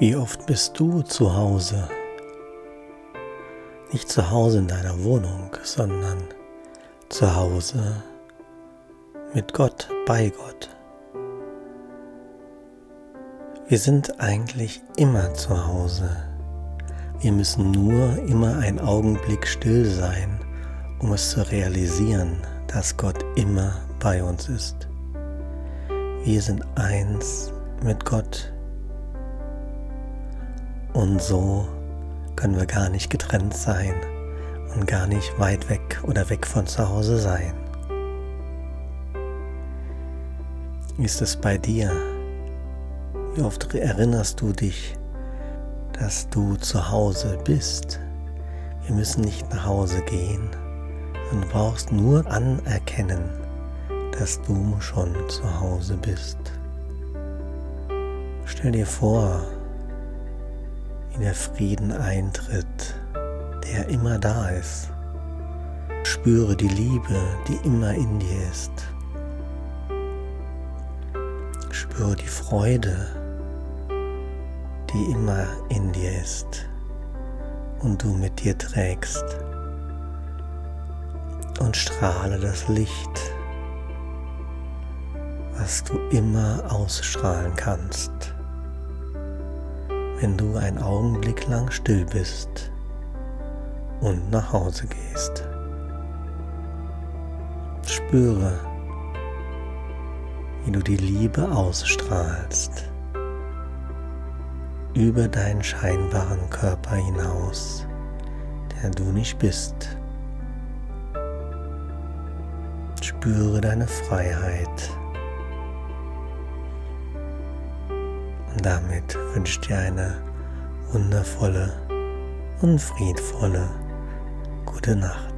Wie oft bist du zu Hause? Nicht zu Hause in deiner Wohnung, sondern zu Hause mit Gott, bei Gott. Wir sind eigentlich immer zu Hause. Wir müssen nur immer einen Augenblick still sein, um es zu realisieren, dass Gott immer bei uns ist. Wir sind eins mit Gott. Und so können wir gar nicht getrennt sein und gar nicht weit weg oder weg von zu Hause sein. Wie ist es bei dir? Wie oft erinnerst du dich, dass du zu Hause bist? Wir müssen nicht nach Hause gehen, du brauchst nur anerkennen, dass du schon zu Hause bist. Stell dir vor, der Frieden eintritt, der immer da ist. Spüre die Liebe, die immer in dir ist. Spüre die Freude, die immer in dir ist und du mit dir trägst. Und strahle das Licht, was du immer ausstrahlen kannst wenn du einen Augenblick lang still bist und nach Hause gehst. Spüre, wie du die Liebe ausstrahlst über deinen scheinbaren Körper hinaus, der du nicht bist. Spüre deine Freiheit. Damit wünsche ich dir eine wundervolle und friedvolle gute Nacht.